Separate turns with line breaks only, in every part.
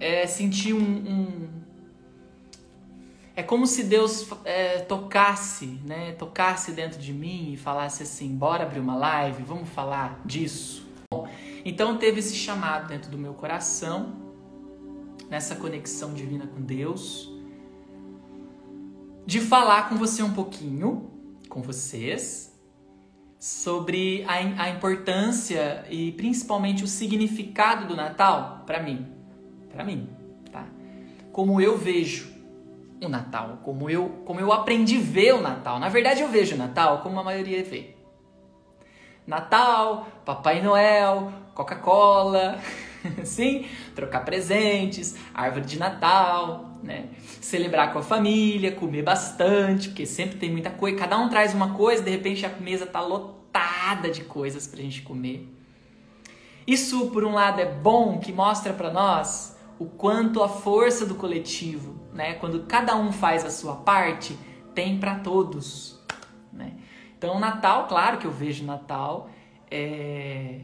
é sentir um, um... É como se Deus é, tocasse, né? Tocasse dentro de mim e falasse assim: bora abrir uma live, vamos falar disso. Então teve esse chamado dentro do meu coração, nessa conexão divina com Deus, de falar com você um pouquinho, com vocês, sobre a, a importância e principalmente o significado do Natal para mim, para mim, tá? Como eu vejo o Natal, como eu, como eu aprendi a ver o Natal. Na verdade, eu vejo o Natal como a maioria vê. Natal, Papai Noel, Coca-Cola, sim, trocar presentes, árvore de Natal, né? Celebrar com a família, comer bastante, porque sempre tem muita coisa. Cada um traz uma coisa, de repente a mesa tá lotada de coisas pra gente comer. Isso, por um lado, é bom que mostra para nós o quanto a força do coletivo, né? Quando cada um faz a sua parte, tem para todos, né? Então, Natal, claro que eu vejo Natal é,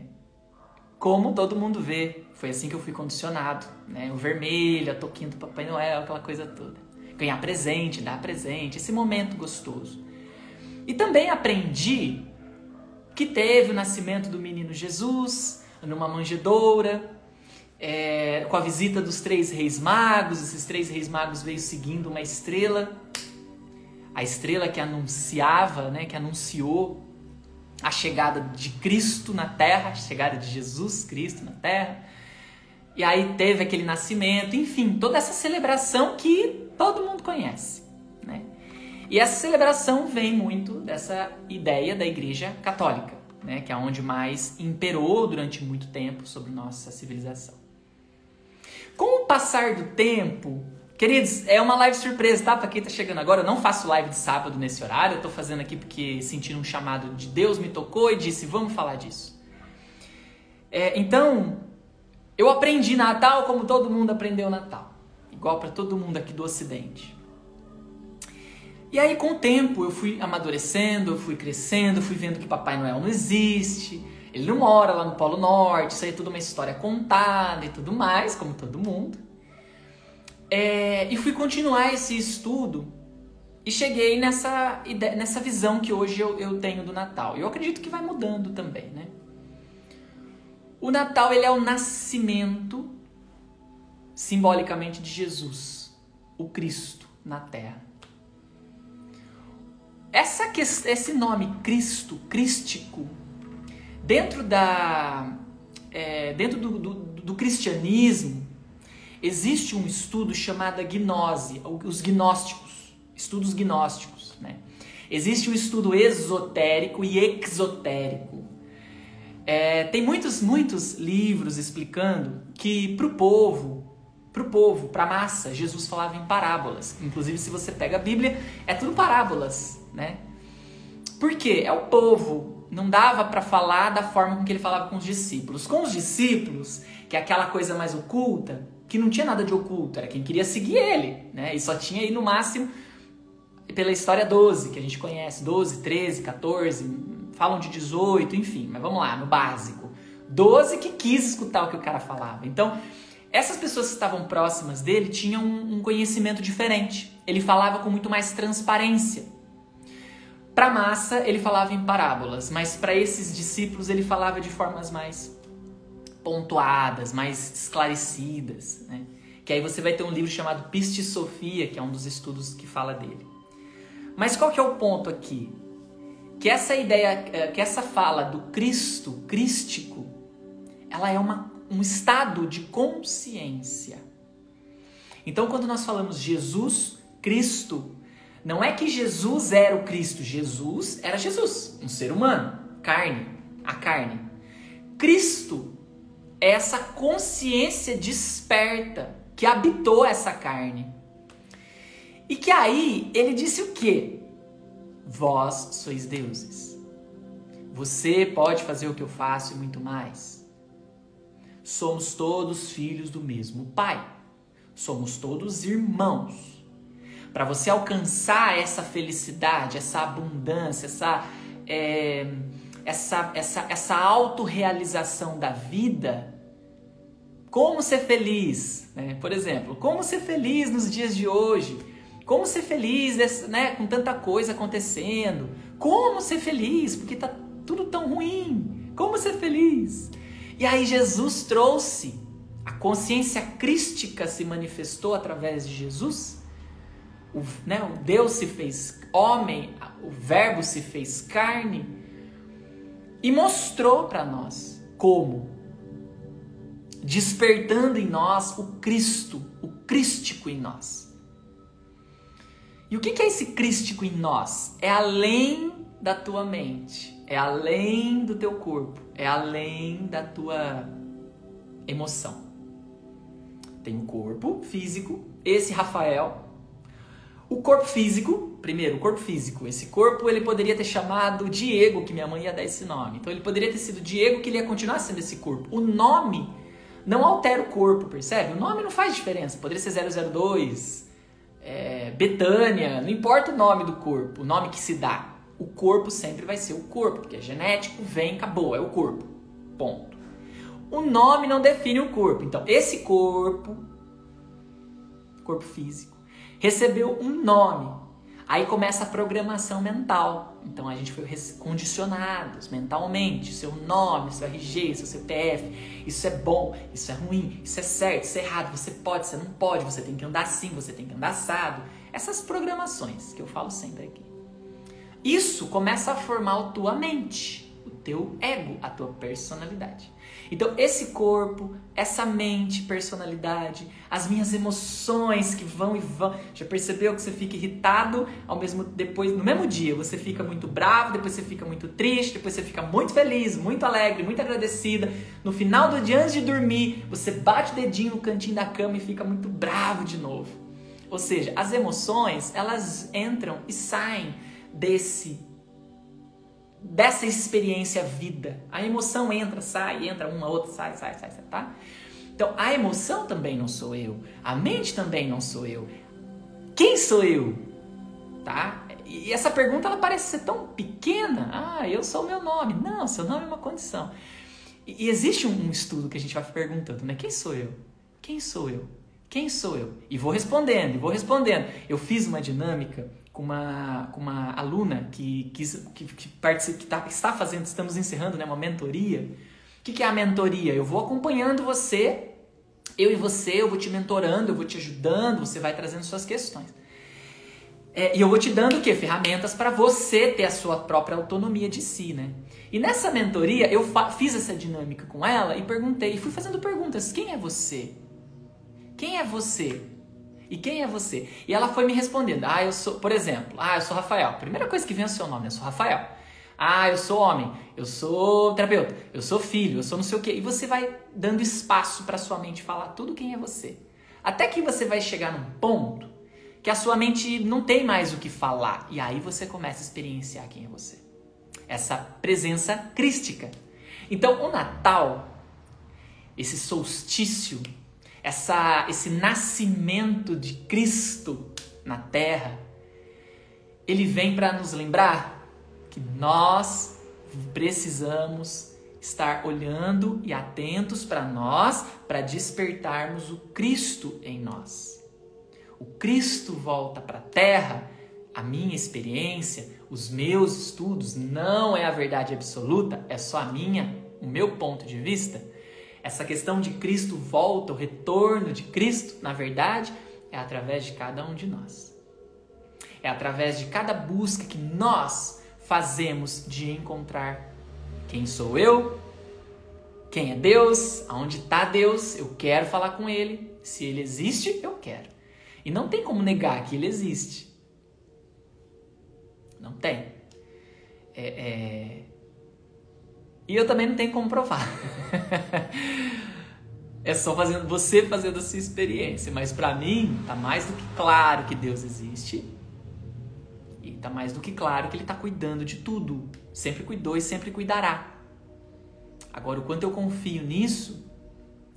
como todo mundo vê. Foi assim que eu fui condicionado, né? O vermelho, a toquinha do Papai Noel, aquela coisa toda. Ganhar presente, dar presente, esse momento gostoso. E também aprendi que teve o nascimento do menino Jesus numa manjedoura, é, com a visita dos três reis magos. Esses três reis magos veio seguindo uma estrela a estrela que anunciava, né, que anunciou a chegada de Cristo na terra, a chegada de Jesus Cristo na terra. E aí teve aquele nascimento, enfim, toda essa celebração que todo mundo conhece, né? E essa celebração vem muito dessa ideia da Igreja Católica, né, que é onde mais imperou durante muito tempo sobre nossa civilização. Com o passar do tempo, Queridos, é uma live surpresa, tá? Pra quem tá chegando agora, eu não faço live de sábado nesse horário, eu tô fazendo aqui porque senti um chamado de Deus, me tocou e disse, vamos falar disso. É, então, eu aprendi Natal como todo mundo aprendeu Natal. Igual para todo mundo aqui do Ocidente. E aí, com o tempo, eu fui amadurecendo, eu fui crescendo, fui vendo que Papai Noel não existe, ele não mora lá no Polo Norte, isso aí é tudo uma história contada e tudo mais, como todo mundo. É, e fui continuar esse estudo e cheguei nessa, nessa visão que hoje eu, eu tenho do Natal. Eu acredito que vai mudando também, né? O Natal ele é o nascimento simbolicamente de Jesus, o Cristo na Terra. Essa esse nome Cristo, crístico, dentro da é, dentro do, do, do cristianismo Existe um estudo chamado gnose, os gnósticos, estudos gnósticos. Né? Existe um estudo esotérico e exotérico. É, tem muitos, muitos livros explicando que para o povo, para o povo, para a massa, Jesus falava em parábolas. Inclusive, se você pega a Bíblia, é tudo parábolas, né? Por quê? É o povo. Não dava para falar da forma com que ele falava com os discípulos. Com os discípulos, que é aquela coisa mais oculta, que não tinha nada de oculto, era quem queria seguir ele, né? E só tinha aí no máximo pela história 12, que a gente conhece, 12, 13, 14, falam de 18, enfim, mas vamos lá, no básico. 12 que quis escutar o que o cara falava. Então, essas pessoas que estavam próximas dele tinham um conhecimento diferente. Ele falava com muito mais transparência. Para massa, ele falava em parábolas, mas para esses discípulos ele falava de formas mais pontuadas, mais esclarecidas, né? Que aí você vai ter um livro chamado Piste Sofia, que é um dos estudos que fala dele. Mas qual que é o ponto aqui? Que essa ideia, eh, que essa fala do Cristo, crístico, ela é uma, um estado de consciência. Então, quando nós falamos Jesus, Cristo, não é que Jesus era o Cristo, Jesus era Jesus, um ser humano, carne, a carne. Cristo é essa consciência desperta que habitou essa carne. E que aí ele disse o quê? Vós sois deuses. Você pode fazer o que eu faço e muito mais. Somos todos filhos do mesmo Pai. Somos todos irmãos. Para você alcançar essa felicidade, essa abundância, essa é, essa, essa, essa autorrealização da vida, como ser feliz, né? Por exemplo, como ser feliz nos dias de hoje? Como ser feliz, né, com tanta coisa acontecendo? Como ser feliz? Porque tá tudo tão ruim. Como ser feliz? E aí Jesus trouxe a consciência crística se manifestou através de Jesus. O, né, o Deus se fez homem, o Verbo se fez carne e mostrou para nós como despertando em nós o Cristo, o crístico em nós. E o que é esse crístico em nós? É além da tua mente, é além do teu corpo, é além da tua emoção. Tem o corpo físico, esse Rafael. O corpo físico, primeiro, o corpo físico. Esse corpo ele poderia ter chamado Diego, que minha mãe ia dar esse nome. Então ele poderia ter sido Diego, que ele ia continuar sendo esse corpo. O nome não altera o corpo, percebe? O nome não faz diferença. Poderia ser 002, é, Betânia, não importa o nome do corpo, o nome que se dá. O corpo sempre vai ser o corpo, porque é genético, vem, acabou, é o corpo. Ponto. O nome não define o corpo. Então, esse corpo, corpo físico, recebeu um nome. Aí começa a programação mental. Então a gente foi condicionados mentalmente. Seu nome, seu RG, seu CPF. Isso é bom, isso é ruim, isso é certo, isso é errado. Você pode, você não pode, você tem que andar assim, você tem que andar assado. Essas programações que eu falo sempre aqui. Isso começa a formar a tua mente, o teu ego, a tua personalidade. Então, esse corpo, essa mente, personalidade, as minhas emoções que vão e vão. Já percebeu que você fica irritado, ao mesmo depois no mesmo dia você fica muito bravo, depois você fica muito triste, depois você fica muito feliz, muito alegre, muito agradecida. No final do dia antes de dormir, você bate o dedinho no cantinho da cama e fica muito bravo de novo. Ou seja, as emoções, elas entram e saem desse dessa experiência vida. A emoção entra, sai, entra uma, outra, sai, sai, sai, sai, tá? Então, a emoção também não sou eu. A mente também não sou eu. Quem sou eu? Tá? E essa pergunta ela parece ser tão pequena. Ah, eu sou o meu nome. Não, seu nome é uma condição. E, existe um estudo que a gente vai perguntando, né? Quem sou eu? Quem sou eu? Quem sou eu? E vou respondendo, e vou respondendo. Eu fiz uma dinâmica com uma, com uma aluna que, que, que, que, participa, que tá, está fazendo, estamos encerrando né, uma mentoria. O que, que é a mentoria? Eu vou acompanhando você, eu e você, eu vou te mentorando, eu vou te ajudando, você vai trazendo suas questões. É, e eu vou te dando o quê? Ferramentas para você ter a sua própria autonomia de si, né? E nessa mentoria eu fiz essa dinâmica com ela e perguntei, fui fazendo perguntas: quem é você? Quem é você? E quem é você? E ela foi me respondendo. Ah, eu sou, por exemplo, ah, eu sou Rafael. Primeira coisa que vem é o seu nome, eu sou Rafael. Ah, eu sou homem, eu sou terapeuta, eu sou filho, eu sou não sei o quê. E você vai dando espaço para sua mente falar tudo quem é você. Até que você vai chegar num ponto que a sua mente não tem mais o que falar. E aí você começa a experienciar quem é você. Essa presença crística. Então, o Natal, esse solstício essa, esse nascimento de Cristo na terra, ele vem para nos lembrar que nós precisamos estar olhando e atentos para nós, para despertarmos o Cristo em nós. O Cristo volta para a terra, a minha experiência, os meus estudos não é a verdade absoluta, é só a minha, o meu ponto de vista essa questão de Cristo volta, o retorno de Cristo, na verdade, é através de cada um de nós. É através de cada busca que nós fazemos de encontrar quem sou eu, quem é Deus, aonde está Deus, eu quero falar com Ele. Se Ele existe, eu quero. E não tem como negar que Ele existe. Não tem. É, é, e eu também não tenho como provar. é só fazendo você fazendo a sua experiência. Mas para mim, tá mais do que claro que Deus existe. E tá mais do que claro que Ele está cuidando de tudo. Sempre cuidou e sempre cuidará. Agora, o quanto eu confio nisso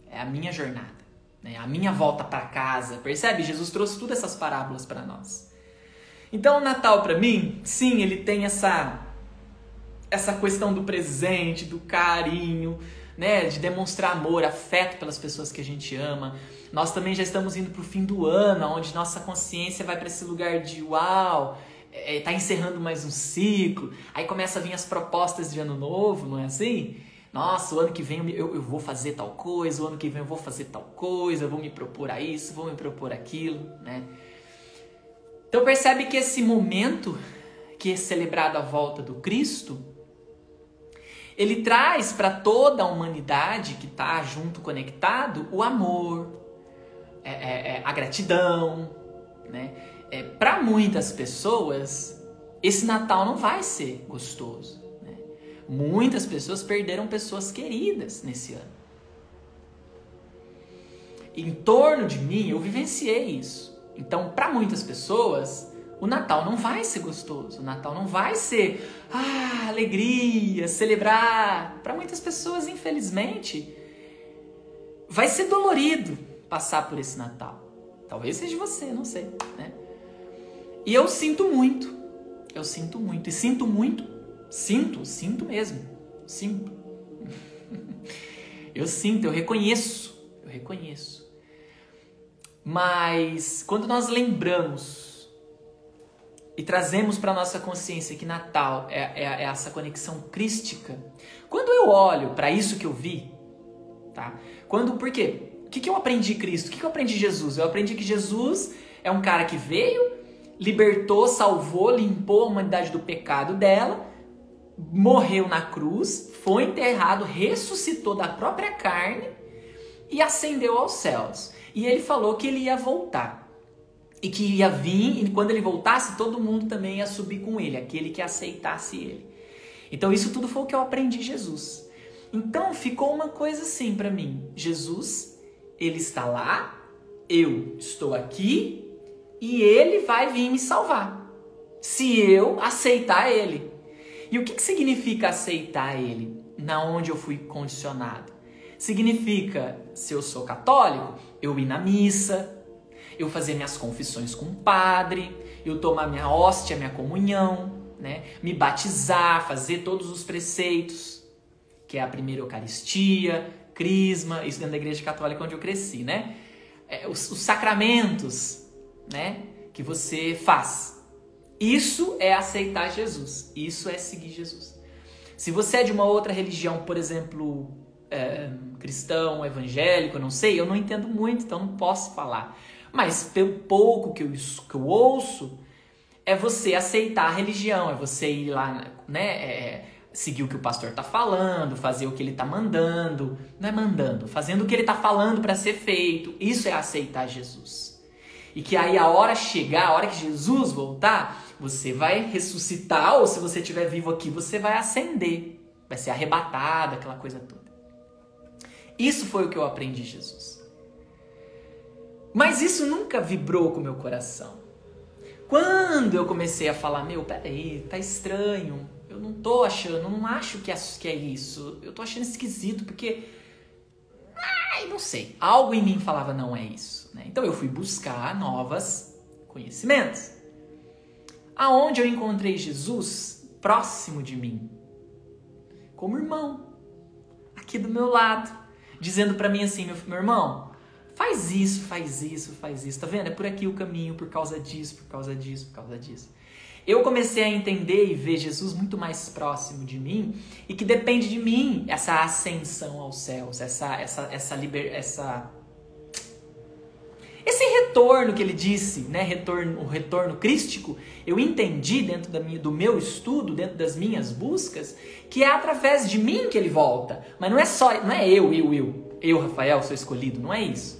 é a minha jornada, né? a minha volta para casa. Percebe? Jesus trouxe todas essas parábolas para nós. Então, o Natal para mim, sim, ele tem essa essa questão do presente, do carinho, né, de demonstrar amor, afeto pelas pessoas que a gente ama. Nós também já estamos indo para o fim do ano, onde nossa consciência vai para esse lugar de uau, está é, encerrando mais um ciclo. Aí começa a vir as propostas de ano novo, não é assim? Nossa, o ano que vem eu, eu vou fazer tal coisa, o ano que vem eu vou fazer tal coisa, eu vou me propor a isso, vou me propor aquilo, né? Então percebe que esse momento que é celebrado à volta do Cristo, ele traz para toda a humanidade que está junto conectado o amor, é, é, é, a gratidão, né? É, para muitas pessoas esse Natal não vai ser gostoso. Né? Muitas pessoas perderam pessoas queridas nesse ano. Em torno de mim eu vivenciei isso. Então, para muitas pessoas, o Natal não vai ser gostoso, o Natal não vai ser ah, alegria, celebrar. Para muitas pessoas, infelizmente, vai ser dolorido passar por esse Natal. Talvez seja você, não sei, né? E eu sinto muito. Eu sinto muito e sinto muito. Sinto, sinto mesmo. Sinto. eu sinto, eu reconheço. Eu reconheço. Mas quando nós lembramos e trazemos para nossa consciência que Natal é, é, é, essa conexão crística, quando eu olho para isso que eu vi, tá? Quando, por quê? O que, que eu aprendi Cristo? O que, que eu aprendi Jesus? Eu aprendi que Jesus é um cara que veio, libertou, salvou, limpou a humanidade do pecado dela, morreu na cruz, foi enterrado, ressuscitou da própria carne e ascendeu aos céus. E ele falou que ele ia voltar e que ia vir, e quando ele voltasse, todo mundo também ia subir com ele, aquele que aceitasse ele. Então, isso tudo foi o que eu aprendi de Jesus. Então, ficou uma coisa assim para mim: Jesus, ele está lá, eu estou aqui, e ele vai vir me salvar, se eu aceitar ele. E o que, que significa aceitar ele? Na onde eu fui condicionado? Significa, se eu sou católico, eu ir na missa, eu fazer minhas confissões com o padre, eu tomar minha hóstia, minha comunhão, né? me batizar, fazer todos os preceitos, que é a primeira Eucaristia, Crisma, isso dentro da Igreja Católica onde eu cresci, né? É, os, os sacramentos, né? Que você faz. Isso é aceitar Jesus. Isso é seguir Jesus. Se você é de uma outra religião, por exemplo, é, cristão, evangélico, não sei, eu não entendo muito, então não posso falar. Mas pelo pouco que eu, que eu ouço, é você aceitar a religião, é você ir lá, né? É, é, seguir o que o pastor tá falando, fazer o que ele tá mandando, não é mandando, fazendo o que ele tá falando para ser feito. Isso é aceitar Jesus. E que aí a hora chegar, a hora que Jesus voltar, você vai ressuscitar, ou se você estiver vivo aqui, você vai ascender, vai ser arrebatado, aquela coisa toda. Isso foi o que eu aprendi de Jesus. Mas isso nunca vibrou com o meu coração. Quando eu comecei a falar, meu, peraí, tá estranho, eu não tô achando, não acho que é, que é isso, eu tô achando esquisito, porque. Ai, não sei. Algo em mim falava, não é isso. Né? Então eu fui buscar novas conhecimentos. Aonde eu encontrei Jesus próximo de mim, como irmão, aqui do meu lado, dizendo para mim assim, meu, meu irmão, Faz isso, faz isso, faz isso. Tá vendo? É por aqui o caminho, por causa disso, por causa disso, por causa disso. Eu comecei a entender e ver Jesus muito mais próximo de mim e que depende de mim essa ascensão aos céus, essa essa essa liber, essa esse retorno que ele disse, né, retorno, o retorno crístico, eu entendi dentro da minha, do meu estudo, dentro das minhas buscas, que é através de mim que ele volta. Mas não é só, não é eu, eu, eu, eu, Rafael, sou escolhido, não é isso.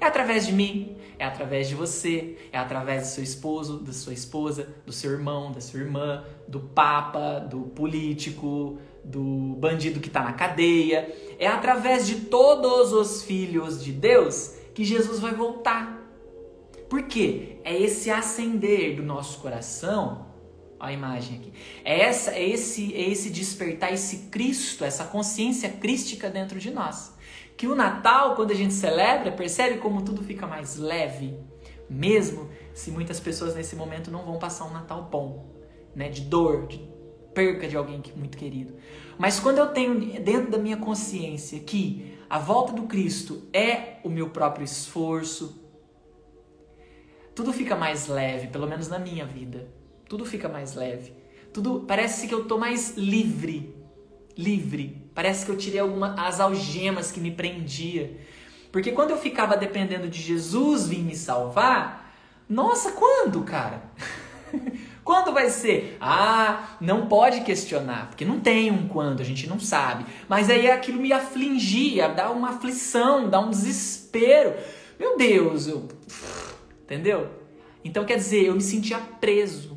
É através de mim, é através de você, é através do seu esposo, da sua esposa, do seu irmão, da sua irmã, do papa, do político, do bandido que está na cadeia. É através de todos os filhos de Deus que Jesus vai voltar. Por quê? É esse acender do nosso coração. Olha a imagem aqui. É, essa, é, esse, é esse despertar, esse Cristo, essa consciência crística dentro de nós que o Natal, quando a gente celebra, percebe como tudo fica mais leve, mesmo se muitas pessoas nesse momento não vão passar um Natal bom, né, de dor, de perca de alguém muito querido. Mas quando eu tenho dentro da minha consciência que a volta do Cristo é o meu próprio esforço, tudo fica mais leve, pelo menos na minha vida. Tudo fica mais leve. Tudo parece que eu tô mais livre. Livre. Parece que eu tirei algumas as algemas que me prendia. Porque quando eu ficava dependendo de Jesus vir me salvar, nossa, quando, cara? Quando vai ser? Ah, não pode questionar, porque não tem um quando, a gente não sabe. Mas aí aquilo me afligia, dá uma aflição, dá um desespero. Meu Deus, eu Entendeu? Então quer dizer, eu me sentia preso.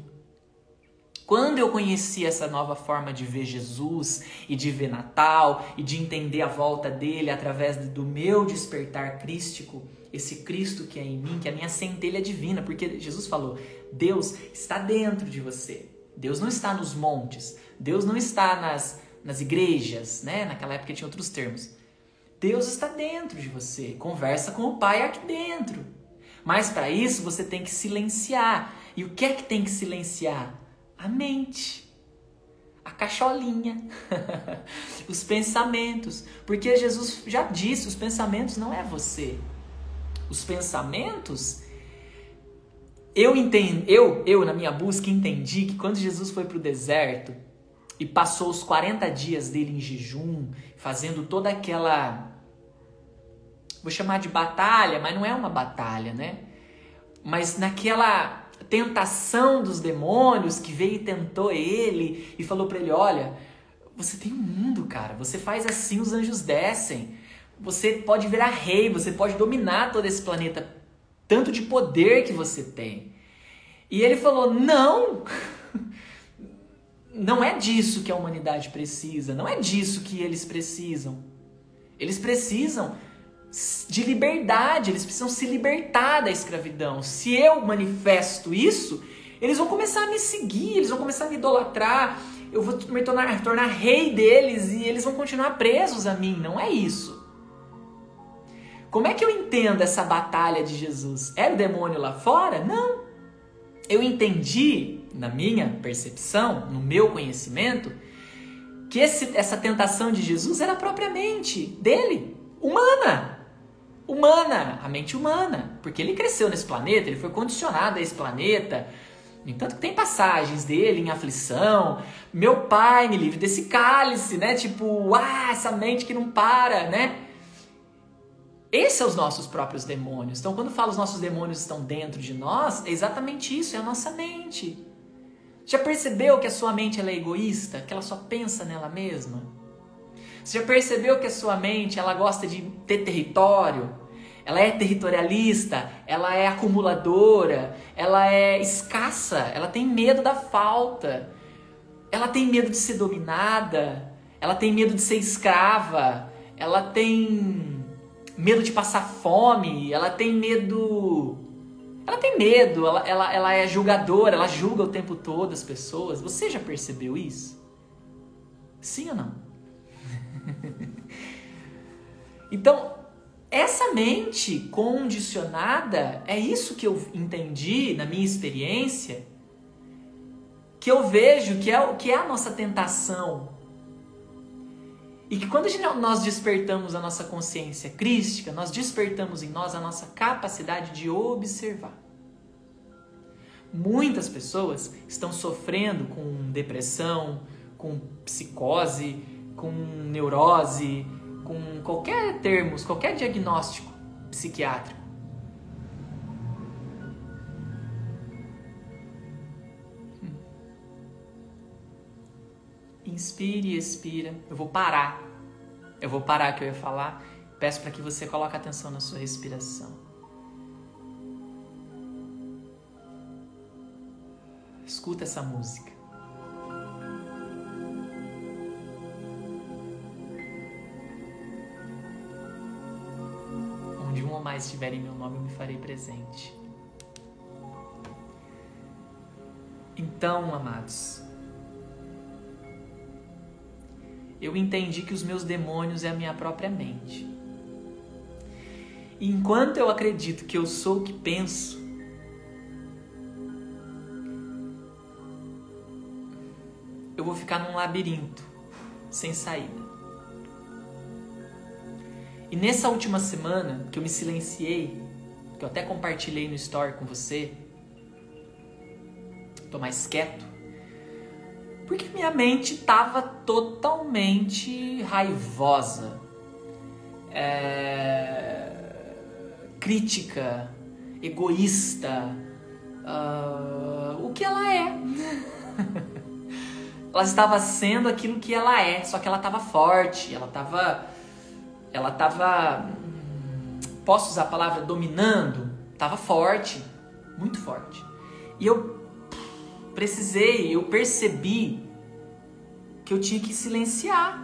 Quando eu conheci essa nova forma de ver Jesus e de ver Natal e de entender a volta dele através do meu despertar crístico, esse Cristo que é em mim, que é a minha centelha divina, porque Jesus falou: Deus está dentro de você. Deus não está nos montes, Deus não está nas, nas igrejas, né? Naquela época tinha outros termos. Deus está dentro de você. Conversa com o Pai aqui dentro. Mas para isso você tem que silenciar. E o que é que tem que silenciar? A mente. A cacholinha. os pensamentos. Porque Jesus já disse: os pensamentos não é você. Os pensamentos. Eu entendo, eu, eu na minha busca entendi que quando Jesus foi para o deserto e passou os 40 dias dele em jejum, fazendo toda aquela vou chamar de batalha, mas não é uma batalha, né? Mas naquela tentação dos demônios que veio e tentou ele e falou para ele: Olha, você tem um mundo, cara. Você faz assim, os anjos descem. Você pode virar rei, você pode dominar todo esse planeta. Tanto de poder que você tem. E ele falou: Não! Não é disso que a humanidade precisa. Não é disso que eles precisam. Eles precisam de liberdade, eles precisam se libertar da escravidão. Se eu manifesto isso, eles vão começar a me seguir, eles vão começar a me idolatrar, eu vou me tornar, tornar rei deles e eles vão continuar presos a mim. Não é isso. Como é que eu entendo essa batalha de Jesus? Era o demônio lá fora? Não. Eu entendi, na minha percepção, no meu conhecimento, que esse, essa tentação de Jesus era propriamente dele, humana humana, a mente humana, porque ele cresceu nesse planeta, ele foi condicionado a esse planeta. No entanto, tem passagens dele em aflição. Meu pai me livre desse cálice, né? Tipo, ah, essa mente que não para, né? Esses são os nossos próprios demônios. Então, quando falo os nossos demônios estão dentro de nós, é exatamente isso, é a nossa mente. Já percebeu que a sua mente é egoísta? Que ela só pensa nela mesma? Você já percebeu que a sua mente ela gosta de ter território? Ela é territorialista, ela é acumuladora, ela é escassa, ela tem medo da falta, ela tem medo de ser dominada, ela tem medo de ser escrava, ela tem medo de passar fome, ela tem medo. Ela tem medo, ela, ela, ela é julgadora, ela julga o tempo todo as pessoas. Você já percebeu isso? Sim ou não? então, essa mente condicionada, é isso que eu entendi na minha experiência, que eu vejo que é, o que é a nossa tentação. E que quando nós despertamos a nossa consciência crística, nós despertamos em nós a nossa capacidade de observar. Muitas pessoas estão sofrendo com depressão, com psicose, com neurose, com qualquer termos, qualquer diagnóstico psiquiátrico. Hum. Inspire e expira. Eu vou parar. Eu vou parar que eu ia falar. Peço para que você coloque atenção na sua respiração. Escuta essa música. Mais tiverem meu nome, eu me farei presente. Então, amados, eu entendi que os meus demônios é a minha própria mente. E enquanto eu acredito que eu sou o que penso, eu vou ficar num labirinto sem saída. E nessa última semana que eu me silenciei, que eu até compartilhei no story com você, tô mais quieto, porque minha mente tava totalmente raivosa, é... crítica, egoísta, uh... o que ela é. ela estava sendo aquilo que ela é, só que ela estava forte, ela estava ela estava posso usar a palavra dominando, estava forte, muito forte. E eu precisei, eu percebi que eu tinha que silenciar.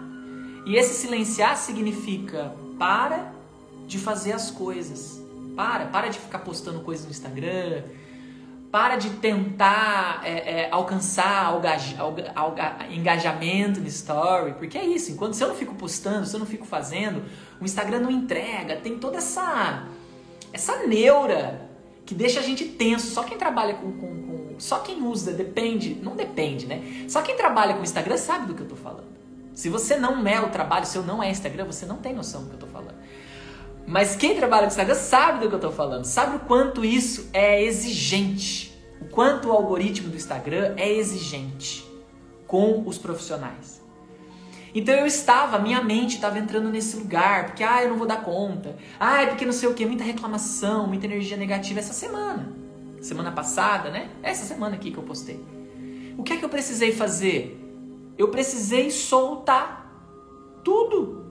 E esse silenciar significa para de fazer as coisas. Para, para de ficar postando coisas no Instagram, para de tentar é, é, alcançar alga, alga, alga, engajamento no story, porque é isso. Enquanto se eu não fico postando, se eu não fico fazendo, o Instagram não entrega. Tem toda essa essa neura que deixa a gente tenso. Só quem trabalha com, com, com só quem usa depende, não depende, né? Só quem trabalha com Instagram sabe do que eu tô falando. Se você não é o trabalho, se eu não é Instagram, você não tem noção do que eu tô falando. Mas quem trabalha com Instagram sabe do que eu estou falando, sabe o quanto isso é exigente, o quanto o algoritmo do Instagram é exigente com os profissionais. Então eu estava, minha mente estava entrando nesse lugar, porque ah, eu não vou dar conta, ah, é porque não sei o que, muita reclamação, muita energia negativa essa semana, semana passada, né? Essa semana aqui que eu postei. O que é que eu precisei fazer? Eu precisei soltar tudo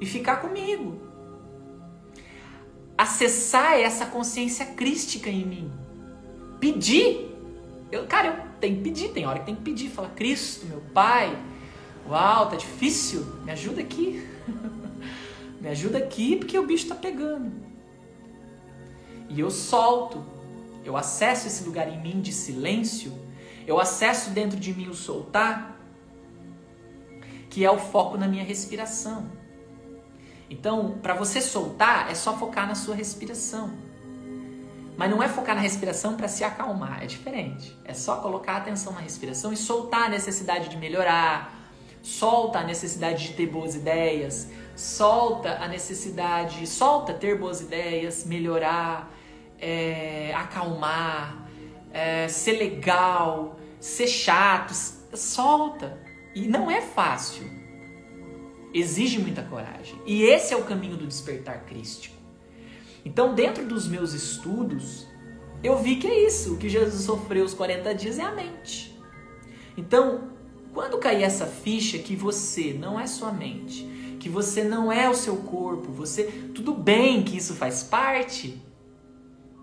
e ficar comigo acessar essa consciência crística em mim. Pedir. Eu, cara, eu tenho que pedir, tem hora que tem que pedir. Fala, Cristo, meu Pai, uau, tá difícil, me ajuda aqui. me ajuda aqui porque o bicho tá pegando. E eu solto, eu acesso esse lugar em mim de silêncio, eu acesso dentro de mim o soltar, que é o foco na minha respiração. Então, para você soltar, é só focar na sua respiração. Mas não é focar na respiração para se acalmar, é diferente. É só colocar atenção na respiração e soltar a necessidade de melhorar, solta a necessidade de ter boas ideias, solta a necessidade, solta ter boas ideias, melhorar, é, acalmar, é, ser legal, ser chato, solta. E não é fácil exige muita coragem. E esse é o caminho do despertar crístico. Então, dentro dos meus estudos, eu vi que é isso, o que Jesus sofreu os 40 dias é a mente. Então, quando cair essa ficha que você não é sua mente, que você não é o seu corpo, você tudo bem que isso faz parte,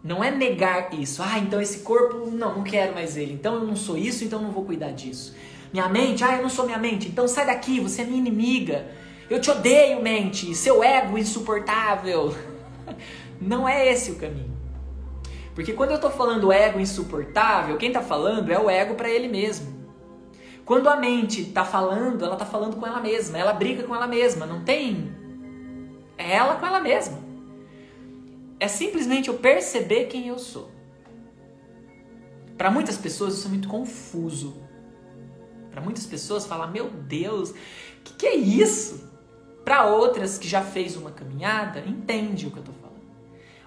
não é negar isso. Ah, então esse corpo, não, não quero mais ele. Então eu não sou isso, então não vou cuidar disso. Minha mente, ah, eu não sou minha mente. Então sai daqui, você é minha inimiga. Eu te odeio, mente, seu ego insuportável. Não é esse o caminho. Porque quando eu estou falando ego insuportável, quem está falando é o ego para ele mesmo. Quando a mente está falando, ela está falando com ela mesma, ela briga com ela mesma, não tem. É ela com ela mesma. É simplesmente eu perceber quem eu sou. Para muitas pessoas isso é muito confuso. Para muitas pessoas falar, meu Deus, o que, que é isso? Para outras que já fez uma caminhada, entende o que eu estou falando.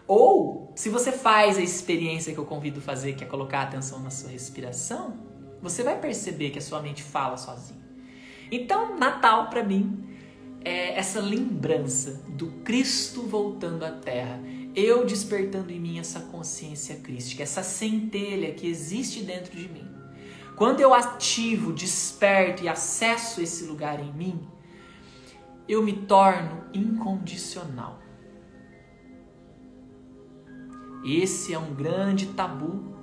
Ou, se você faz a experiência que eu convido a fazer, que é colocar atenção na sua respiração, você vai perceber que a sua mente fala sozinha. Então, Natal para mim é essa lembrança do Cristo voltando à Terra, eu despertando em mim essa consciência crística, essa centelha que existe dentro de mim. Quando eu ativo, desperto e acesso esse lugar em mim, eu me torno incondicional. Esse é um grande tabu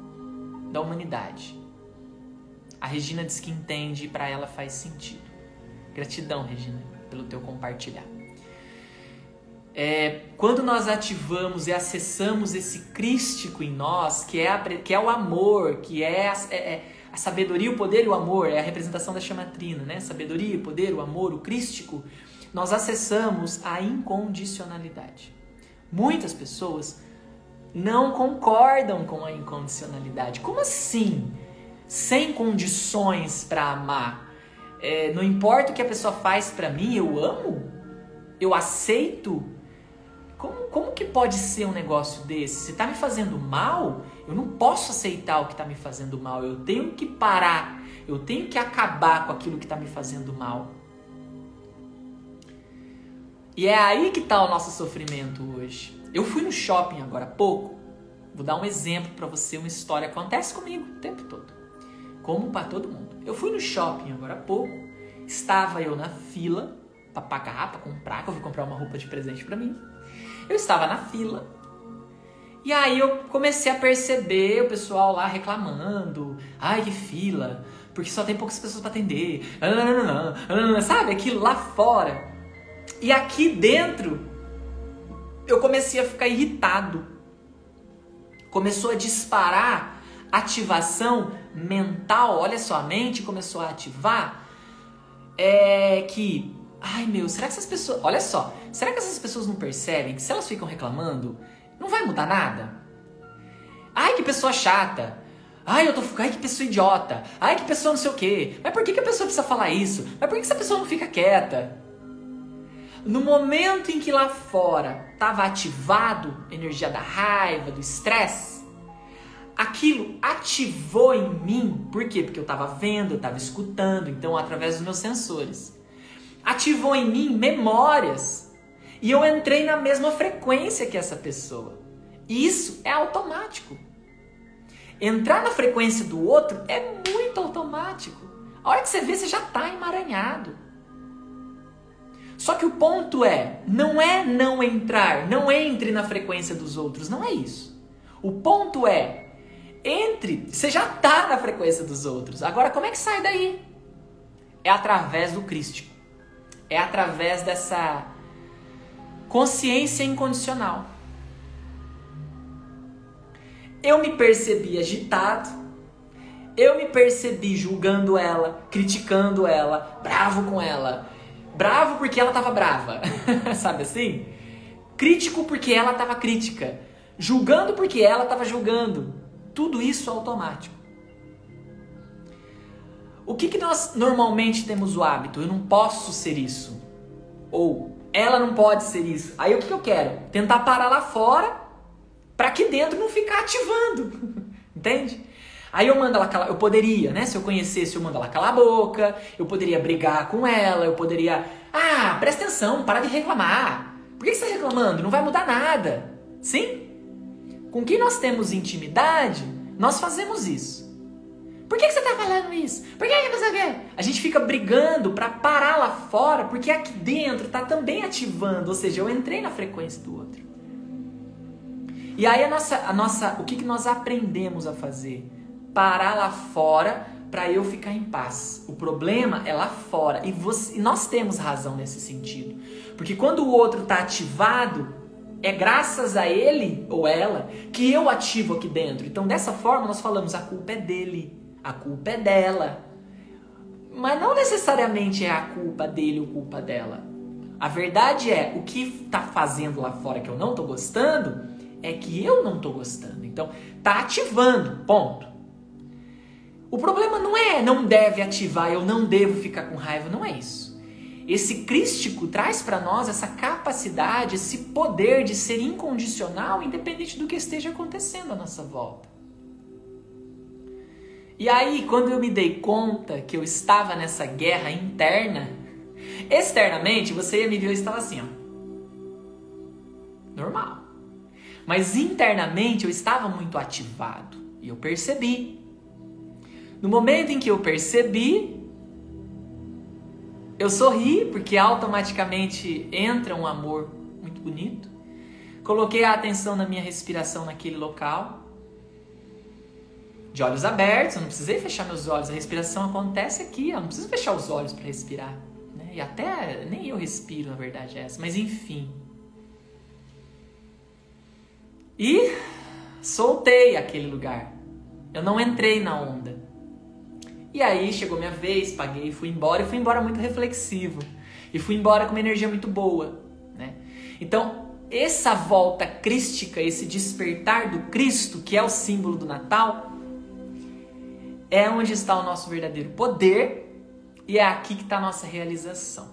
da humanidade. A Regina diz que entende e para ela faz sentido. Gratidão, Regina, pelo teu compartilhar. É, quando nós ativamos e acessamos esse crístico em nós, que é, a, que é o amor, que é a, é, é a sabedoria, o poder e o amor, é a representação da chamatrina, né? Sabedoria, poder, o amor, o crístico nós acessamos a incondicionalidade. Muitas pessoas não concordam com a incondicionalidade. Como assim? sem condições para amar. É, não importa o que a pessoa faz para mim, eu amo? Eu aceito? Como, como que pode ser um negócio desse? Se tá me fazendo mal, eu não posso aceitar o que tá me fazendo mal. Eu tenho que parar. Eu tenho que acabar com aquilo que tá me fazendo mal. E é aí que tá o nosso sofrimento hoje. Eu fui no shopping agora há pouco. Vou dar um exemplo para você, uma história acontece comigo o tempo todo. Como para todo mundo. Eu fui no shopping agora há pouco. Estava eu na fila para pagar, para comprar, que eu vou comprar uma roupa de presente para mim. Eu estava na fila. E aí eu comecei a perceber o pessoal lá reclamando. Ai, que fila, porque só tem poucas pessoas para atender. Sabe, aquilo lá fora. E aqui dentro eu comecei a ficar irritado. Começou a disparar ativação mental, olha só, a mente começou a ativar é que Ai meu, será que essas pessoas. Olha só, será que essas pessoas não percebem que se elas ficam reclamando, não vai mudar nada? Ai, que pessoa chata. Ai, eu tô. Ai, que pessoa idiota. Ai, que pessoa não sei o quê. Mas por que, que a pessoa precisa falar isso? Mas por que, que essa pessoa não fica quieta? No momento em que lá fora estava ativado a energia da raiva, do estresse, aquilo ativou em mim. Por quê? Porque eu estava vendo, eu estava escutando, então através dos meus sensores ativou em mim memórias. E eu entrei na mesma frequência que essa pessoa. E isso é automático. Entrar na frequência do outro é muito automático. A hora que você vê, você já está emaranhado. Só que o ponto é, não é não entrar, não entre na frequência dos outros, não é isso. O ponto é, entre, você já está na frequência dos outros. Agora, como é que sai daí? É através do Cristo é através dessa consciência incondicional. Eu me percebi agitado, eu me percebi julgando ela, criticando ela, bravo com ela. Bravo porque ela estava brava, sabe assim? Crítico porque ela estava crítica, julgando porque ela estava julgando. Tudo isso automático. O que, que nós normalmente temos o hábito? Eu não posso ser isso. Ou ela não pode ser isso. Aí o que, que eu quero? Tentar parar lá fora para que dentro não ficar ativando. Entende? Aí eu mando ela calar, eu poderia, né? Se eu conhecesse, eu mando ela calar a boca, eu poderia brigar com ela, eu poderia. Ah, presta atenção, para de reclamar. Por que você está reclamando? Não vai mudar nada. Sim? Com quem nós temos intimidade, nós fazemos isso. Por que, você está falando isso? Por que, que você quer? A gente fica brigando para parar lá fora, porque aqui dentro está também ativando, ou seja, eu entrei na frequência do outro. E aí a nossa, a nossa, o que, que nós aprendemos a fazer? Parar lá fora para eu ficar em paz. O problema é lá fora e, você, e nós temos razão nesse sentido, porque quando o outro está ativado, é graças a ele ou ela que eu ativo aqui dentro. Então, dessa forma, nós falamos: a culpa é dele. A culpa é dela. Mas não necessariamente é a culpa dele ou culpa dela. A verdade é, o que está fazendo lá fora que eu não estou gostando é que eu não estou gostando. Então, tá ativando, ponto. O problema não é não deve ativar, eu não devo ficar com raiva, não é isso. Esse crístico traz para nós essa capacidade, esse poder de ser incondicional, independente do que esteja acontecendo à nossa volta. E aí, quando eu me dei conta que eu estava nessa guerra interna, externamente você ia me ver eu estava assim, ó. Normal. Mas internamente eu estava muito ativado e eu percebi. No momento em que eu percebi, eu sorri porque automaticamente entra um amor muito bonito. Coloquei a atenção na minha respiração naquele local de olhos abertos, eu não precisei fechar meus olhos, a respiração acontece aqui, eu não preciso fechar os olhos para respirar. Né? E até nem eu respiro, na verdade, é essa, mas enfim. E soltei aquele lugar. Eu não entrei na onda. E aí chegou minha vez, paguei, fui embora e fui embora muito reflexivo. E fui embora com uma energia muito boa, né? Então, essa volta crística, esse despertar do Cristo, que é o símbolo do Natal, é onde está o nosso verdadeiro poder e é aqui que está a nossa realização.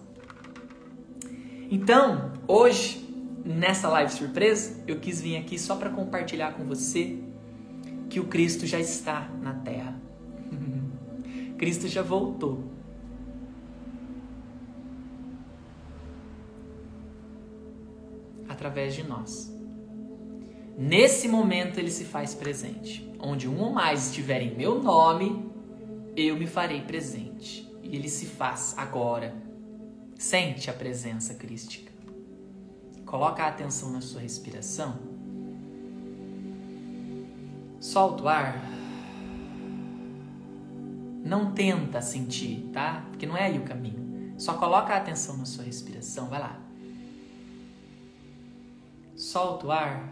Então, hoje, nessa live surpresa, eu quis vir aqui só para compartilhar com você que o Cristo já está na terra. Cristo já voltou. Através de nós. Nesse momento ele se faz presente. Onde um ou mais estiver em meu nome, eu me farei presente. E ele se faz agora. Sente a presença crística. Coloca a atenção na sua respiração. Solta o ar. Não tenta sentir, tá? Porque não é aí o caminho. Só coloca a atenção na sua respiração. Vai lá. Solta o ar.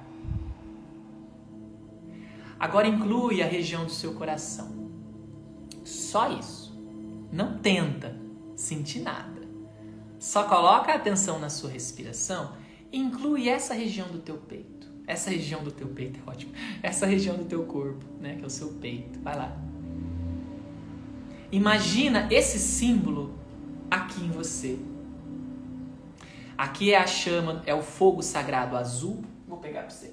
Agora inclui a região do seu coração. Só isso. Não tenta sentir nada. Só coloca a atenção na sua respiração e inclui essa região do teu peito. Essa região do teu peito é ótimo. Essa região do teu corpo, né, que é o seu peito. Vai lá. Imagina esse símbolo aqui em você. Aqui é a chama, é o fogo sagrado azul. Vou pegar para você.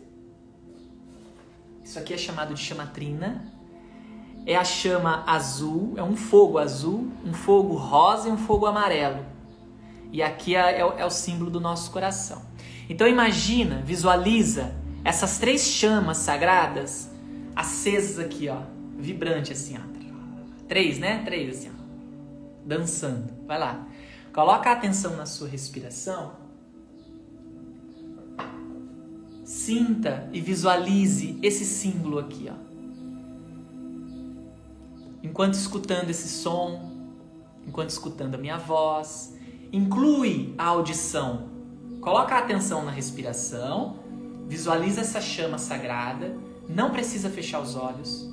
Isso aqui é chamado de chamatrina. É a chama azul, é um fogo azul, um fogo rosa e um fogo amarelo. E aqui é, é, é o símbolo do nosso coração. Então imagina, visualiza essas três chamas sagradas acesas aqui, ó, vibrante assim, ó. Três, né? Três assim, ó. Dançando. Vai lá. Coloca a atenção na sua respiração Sinta e visualize esse símbolo aqui, ó. Enquanto escutando esse som, enquanto escutando a minha voz, inclui a audição. Coloca a atenção na respiração, visualiza essa chama sagrada, não precisa fechar os olhos.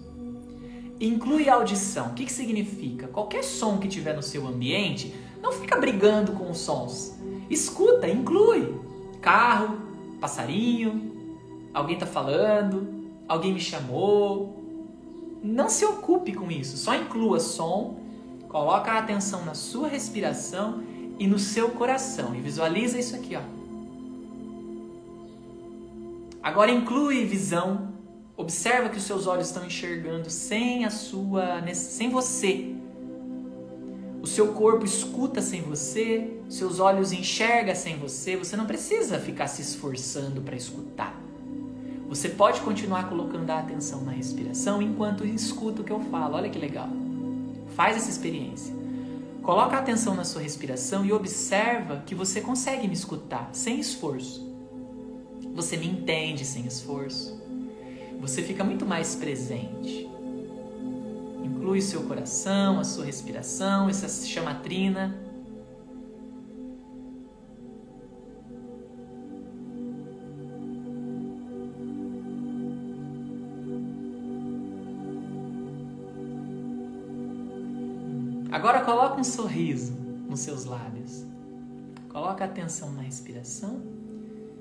Inclui a audição. O que, que significa? Qualquer som que tiver no seu ambiente, não fica brigando com os sons. Escuta, inclui. Carro, passarinho, alguém está falando, alguém me chamou. Não se ocupe com isso, só inclua som, coloca a atenção na sua respiração e no seu coração e visualiza isso aqui, ó. Agora inclui visão. Observa que os seus olhos estão enxergando sem a sua, sem você. O seu corpo escuta sem você, seus olhos enxergam sem você, você não precisa ficar se esforçando para escutar. Você pode continuar colocando a atenção na respiração enquanto escuta o que eu falo. Olha que legal. Faz essa experiência. Coloca a atenção na sua respiração e observa que você consegue me escutar sem esforço. Você me entende sem esforço. Você fica muito mais presente. Inclui seu coração, a sua respiração, essa chamatrina. Agora coloca um sorriso nos seus lábios. Coloca atenção na respiração,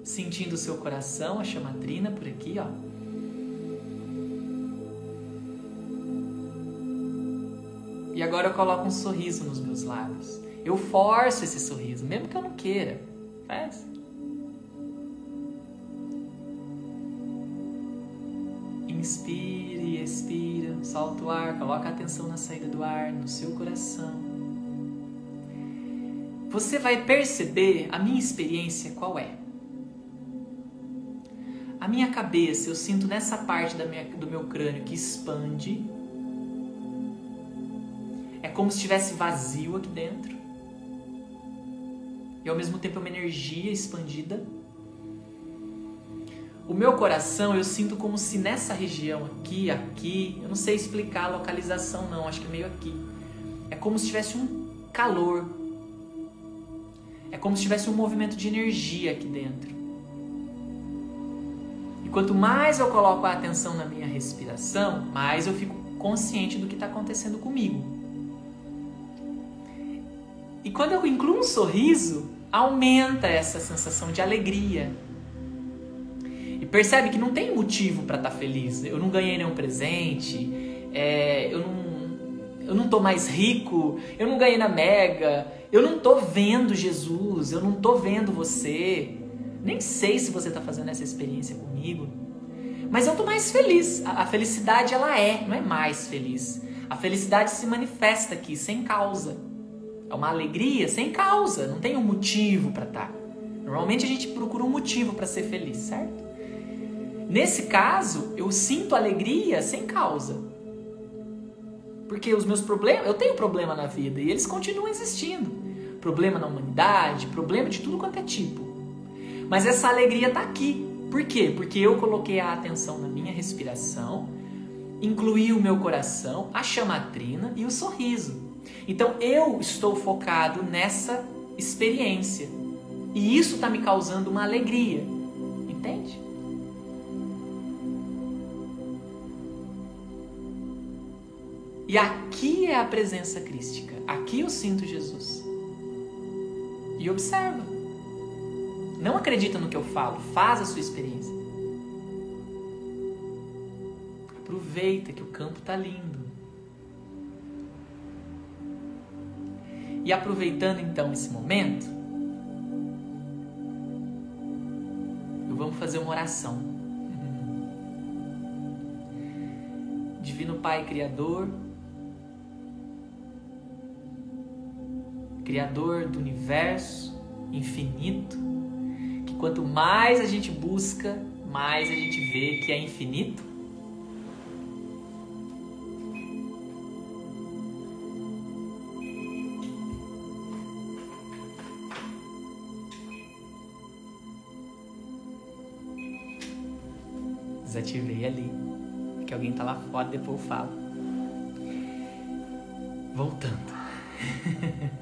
sentindo o seu coração, a chamatrina por aqui, ó. E agora eu coloco um sorriso nos meus lábios. Eu forço esse sorriso, mesmo que eu não queira. Faz. Inspire e expira, solta o ar, coloca a atenção na saída do ar, no seu coração. Você vai perceber a minha experiência qual é. A minha cabeça, eu sinto nessa parte minha, do meu crânio que expande como se estivesse vazio aqui dentro. E ao mesmo tempo é uma energia expandida. O meu coração eu sinto como se nessa região aqui, aqui, eu não sei explicar a localização não, acho que é meio aqui. É como se tivesse um calor. É como se tivesse um movimento de energia aqui dentro. E quanto mais eu coloco a atenção na minha respiração, mais eu fico consciente do que está acontecendo comigo. E quando eu incluo um sorriso, aumenta essa sensação de alegria. E percebe que não tem motivo para estar tá feliz. Eu não ganhei nenhum presente, é, eu, não, eu não tô mais rico, eu não ganhei na Mega, eu não tô vendo Jesus, eu não tô vendo você. Nem sei se você tá fazendo essa experiência comigo. Mas eu tô mais feliz. A felicidade ela é, não é mais feliz. A felicidade se manifesta aqui sem causa. É uma alegria sem causa, não tem um motivo para estar. Tá. Normalmente a gente procura um motivo para ser feliz, certo? Nesse caso, eu sinto alegria sem causa. Porque os meus problemas, eu tenho problema na vida e eles continuam existindo. Problema na humanidade, problema de tudo quanto é tipo. Mas essa alegria está aqui. Por quê? Porque eu coloquei a atenção na minha respiração, incluí o meu coração, a chamatrina e o sorriso. Então eu estou focado nessa experiência. E isso está me causando uma alegria. Entende? E aqui é a presença crística. Aqui eu sinto Jesus. E observa. Não acredita no que eu falo, faz a sua experiência. Aproveita que o campo está lindo. E aproveitando então esse momento, vamos fazer uma oração. Divino Pai Criador, Criador do universo infinito, que quanto mais a gente busca, mais a gente vê que é infinito. Desativei ali. Que alguém tá lá fora, depois eu falo. Voltando.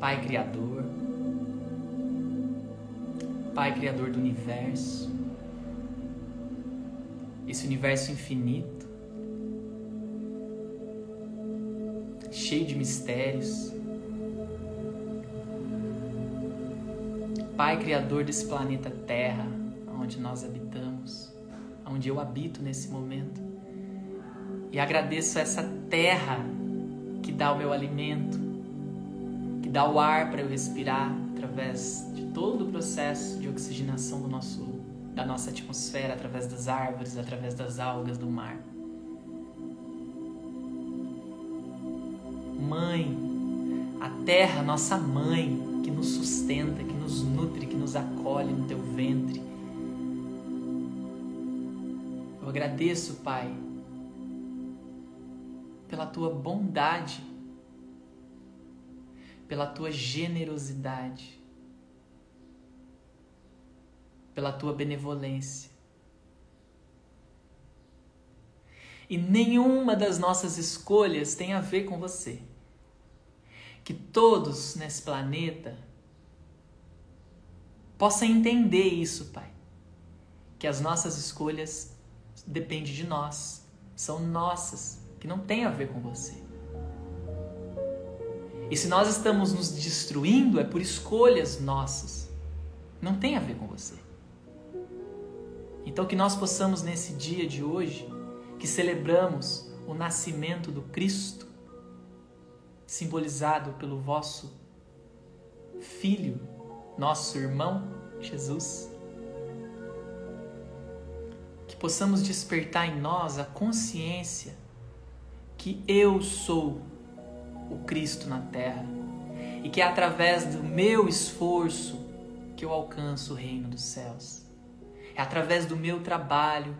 Pai Criador, Pai Criador do universo, esse universo infinito, cheio de mistérios. Pai Criador desse planeta Terra, onde nós habitamos, onde eu habito nesse momento. E agradeço essa terra que dá o meu alimento, que dá o ar para eu respirar através de todo o processo de oxigenação do nosso, da nossa atmosfera, através das árvores, através das algas do mar. Mãe, a terra, nossa mãe, que nos sustenta, que nos nutre, que nos acolhe no teu ventre. Eu agradeço, Pai, pela tua bondade pela tua generosidade, pela tua benevolência. E nenhuma das nossas escolhas tem a ver com você. Que todos nesse planeta possam entender isso, Pai. Que as nossas escolhas dependem de nós, são nossas, que não tem a ver com você. E se nós estamos nos destruindo, é por escolhas nossas. Não tem a ver com você. Então, que nós possamos, nesse dia de hoje, que celebramos o nascimento do Cristo, simbolizado pelo vosso Filho, nosso irmão Jesus, que possamos despertar em nós a consciência que eu sou o Cristo na terra e que é através do meu esforço que eu alcanço o reino dos céus. É através do meu trabalho,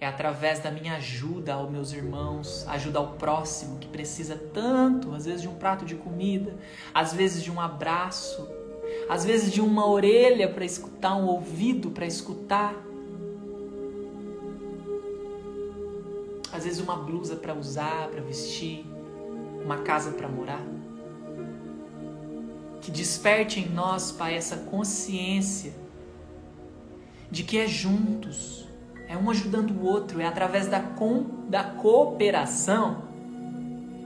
é através da minha ajuda aos meus irmãos, ajuda ao próximo que precisa tanto, às vezes de um prato de comida, às vezes de um abraço, às vezes de uma orelha para escutar, um ouvido para escutar, às vezes uma blusa para usar, para vestir uma casa para morar. Que desperte em nós, Pai, essa consciência de que é juntos, é um ajudando o outro, é através da, com, da cooperação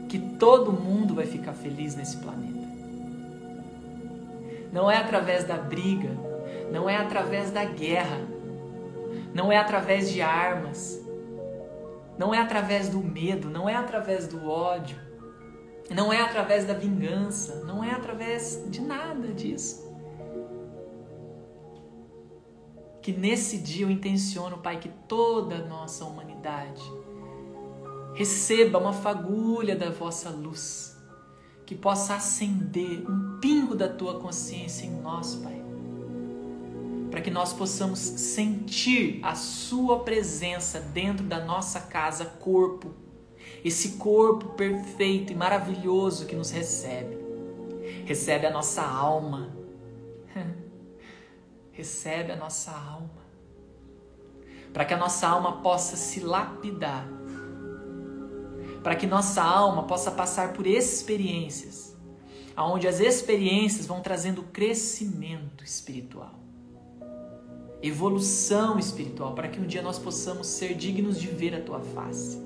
que todo mundo vai ficar feliz nesse planeta. Não é através da briga, não é através da guerra, não é através de armas, não é através do medo, não é através do ódio, não é através da vingança, não é através de nada disso. Que nesse dia eu intenciono, Pai, que toda a nossa humanidade receba uma fagulha da vossa luz, que possa acender um pingo da tua consciência em nós, Pai. Para que nós possamos sentir a Sua presença dentro da nossa casa, corpo, esse corpo perfeito e maravilhoso que nos recebe. Recebe a nossa alma, recebe a nossa alma, para que a nossa alma possa se lapidar, para que nossa alma possa passar por experiências, aonde as experiências vão trazendo crescimento espiritual evolução espiritual, para que um dia nós possamos ser dignos de ver a tua face.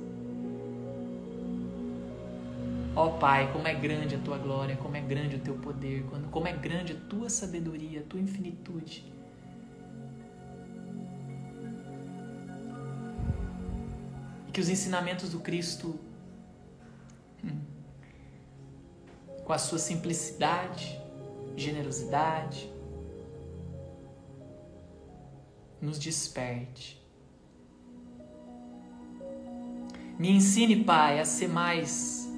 Ó oh, Pai, como é grande a tua glória, como é grande o teu poder, como é grande a tua sabedoria, a tua infinitude. E que os ensinamentos do Cristo, com a sua simplicidade, generosidade, nos desperte. Me ensine, Pai, a ser mais.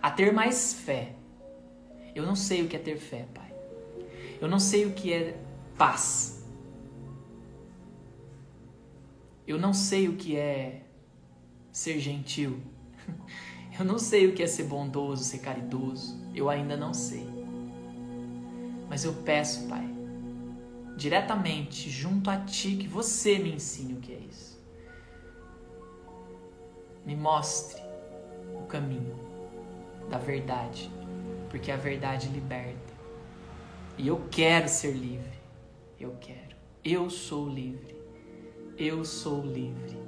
a ter mais fé. Eu não sei o que é ter fé, Pai. Eu não sei o que é paz. Eu não sei o que é ser gentil. Eu não sei o que é ser bondoso, ser caridoso. Eu ainda não sei. Mas eu peço, Pai, diretamente junto a ti, que você me ensine o que é isso. Me mostre o caminho da verdade, porque a verdade liberta. E eu quero ser livre. Eu quero. Eu sou livre. Eu sou livre.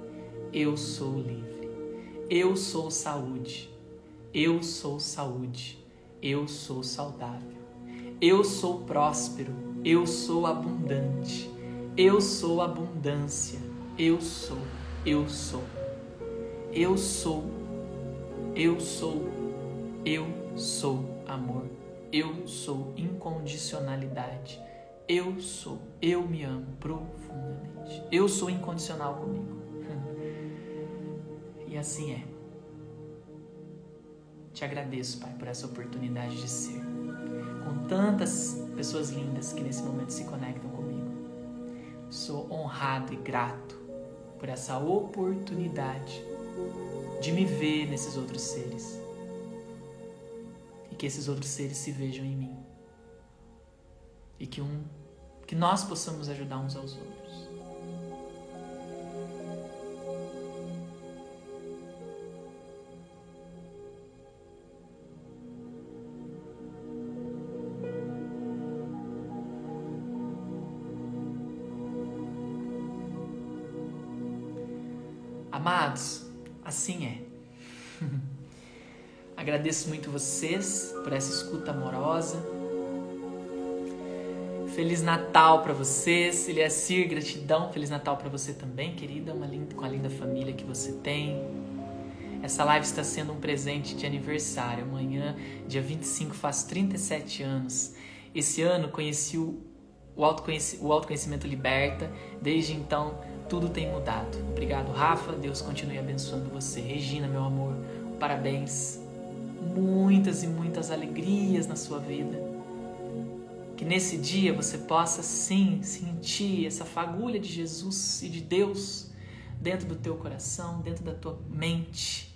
Eu sou livre. Eu sou saúde. Eu sou saúde. Eu sou saudável. Eu sou próspero. Eu sou abundante. Eu sou abundância. Eu sou. Eu sou. Eu sou. Eu sou. Eu sou amor. Eu sou incondicionalidade. Eu sou. Eu me amo profundamente. Eu sou incondicional comigo. E assim é. Te agradeço, Pai, por essa oportunidade de ser. Com tantas pessoas lindas que nesse momento se conectam comigo. Sou honrado e grato por essa oportunidade de me ver nesses outros seres e que esses outros seres se vejam em mim e que um que nós possamos ajudar uns aos outros. Agradeço muito vocês por essa escuta amorosa. Feliz Natal para vocês, Eliasir, gratidão. Feliz Natal para você também, querida, uma linda, com a linda família que você tem. Essa live está sendo um presente de aniversário. Amanhã, dia 25, faço 37 anos. Esse ano conheci o, o, o autoconhecimento liberta. Desde então, tudo tem mudado. Obrigado, Rafa. Deus continue abençoando você. Regina, meu amor, parabéns. Muitas e muitas alegrias na sua vida. Que nesse dia você possa sim sentir essa fagulha de Jesus e de Deus dentro do teu coração, dentro da tua mente.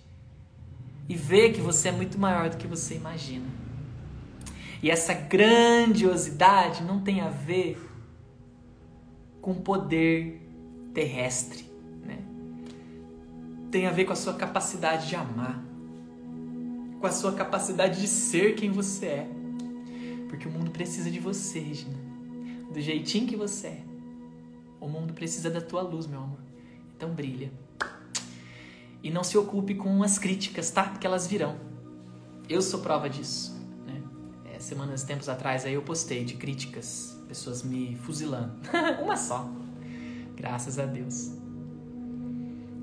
E ver que você é muito maior do que você imagina. E essa grandiosidade não tem a ver com poder terrestre, né? Tem a ver com a sua capacidade de amar, com a sua capacidade de ser quem você é. Porque o mundo precisa de você, Regina. Do jeitinho que você é. O mundo precisa da tua luz, meu amor. Então brilha. E não se ocupe com as críticas, tá? Porque elas virão. Eu sou prova disso. Né? É, semanas, tempos atrás aí eu postei de críticas pessoas me fuzilando. Uma só. Graças a Deus.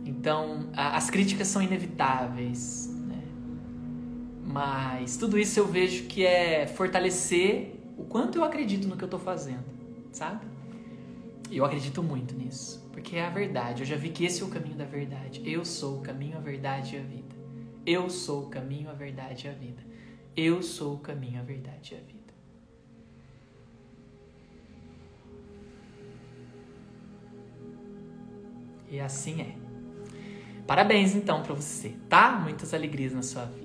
Então, as críticas são inevitáveis? Mas tudo isso eu vejo que é fortalecer o quanto eu acredito no que eu estou fazendo, sabe? E eu acredito muito nisso, porque é a verdade. Eu já vi que esse é o caminho da verdade. Eu sou o caminho, a verdade e a vida. Eu sou o caminho, a verdade e a vida. Eu sou o caminho, a verdade e a vida. E assim é. Parabéns então para você, tá? Muitas alegrias na sua vida.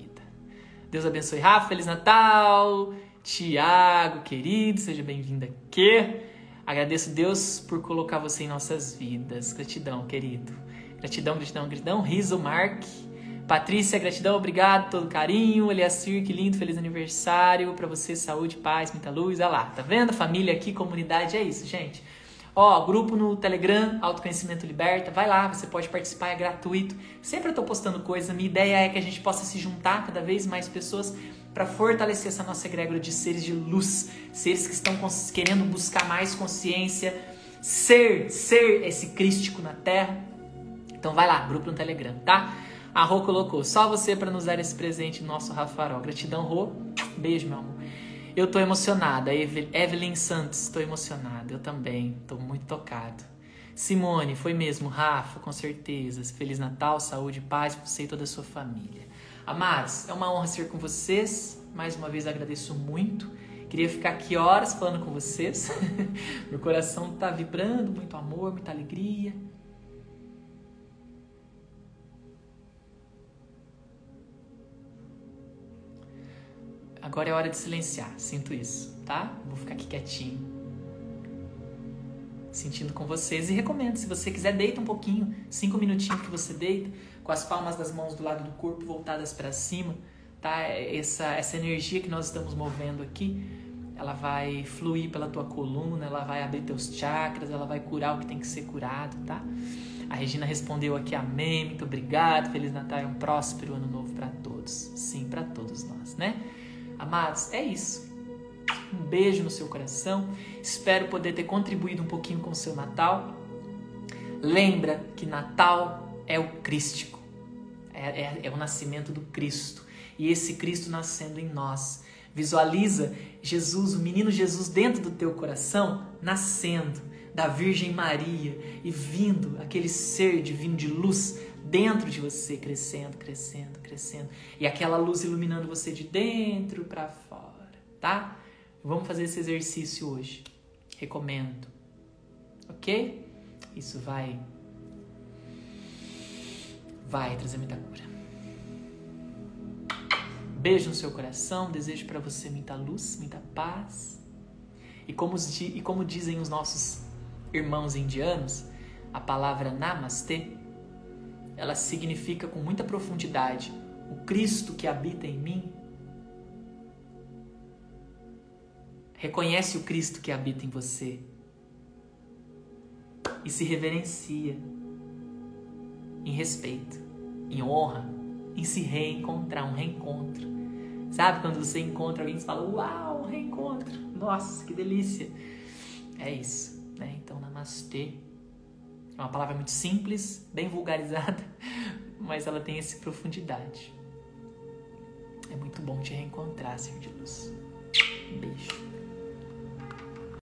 Deus abençoe Rafa, Feliz Natal. Tiago, querido, seja bem-vindo aqui. Agradeço Deus por colocar você em nossas vidas. Gratidão, querido. Gratidão, gratidão, gratidão. Riso, Mark. Patrícia, gratidão, obrigado, todo carinho. Eliasir, que lindo, feliz aniversário para você, saúde, paz, muita luz. Olha lá, tá vendo? Família aqui, comunidade, é isso, gente. Ó, grupo no Telegram, Autoconhecimento Liberta, vai lá, você pode participar, é gratuito. Sempre eu tô postando coisa, minha ideia é que a gente possa se juntar cada vez mais pessoas para fortalecer essa nossa egrégora de seres de luz, seres que estão querendo buscar mais consciência, ser, ser esse crístico na Terra. Então vai lá, grupo no Telegram, tá? A Rô colocou, só você para nos dar esse presente, nosso Rafarol. Gratidão, Rô. Beijo, meu amor. Eu tô emocionada. Evelyn Santos, tô emocionada. Eu também, tô muito tocado. Simone, foi mesmo. Rafa, com certeza. Feliz Natal, saúde, paz para você e toda a sua família. Amados, é uma honra ser com vocês. Mais uma vez agradeço muito. Queria ficar aqui horas falando com vocês. Meu coração tá vibrando, muito amor, muita alegria. Agora é hora de silenciar, sinto isso, tá? Vou ficar aqui quietinho. Sentindo com vocês e recomendo, se você quiser, deita um pouquinho, cinco minutinhos que você deita, com as palmas das mãos do lado do corpo voltadas para cima, tá? Essa, essa energia que nós estamos movendo aqui, ela vai fluir pela tua coluna, ela vai abrir teus chakras, ela vai curar o que tem que ser curado, tá? A Regina respondeu aqui, amém, muito obrigado, Feliz Natal e um próspero ano novo para todos. Sim, para todos nós, né? Amados, é isso. Um beijo no seu coração. Espero poder ter contribuído um pouquinho com o seu Natal. Lembra que Natal é o Crístico, é, é, é o nascimento do Cristo. E esse Cristo nascendo em nós. Visualiza Jesus, o menino Jesus dentro do teu coração, nascendo da Virgem Maria e vindo aquele ser divino de luz dentro de você, crescendo, crescendo, crescendo. E aquela luz iluminando você de dentro para fora, tá? Vamos fazer esse exercício hoje. Recomendo. Ok? Isso vai. Vai trazer muita cura. Beijo no seu coração, desejo para você muita luz, muita paz. E como, e como dizem os nossos irmãos indianos, a palavra namastê ela significa com muita profundidade o Cristo que habita em mim. Reconhece o Cristo que habita em você e se reverencia em respeito, em honra, em se reencontrar, um reencontro. Sabe quando você encontra alguém e fala, uau, reencontro, nossa, que delícia. É isso, né? Então, namastê. É uma palavra muito simples, bem vulgarizada, mas ela tem essa profundidade. É muito bom te reencontrar, Ser de Luz. Um beijo.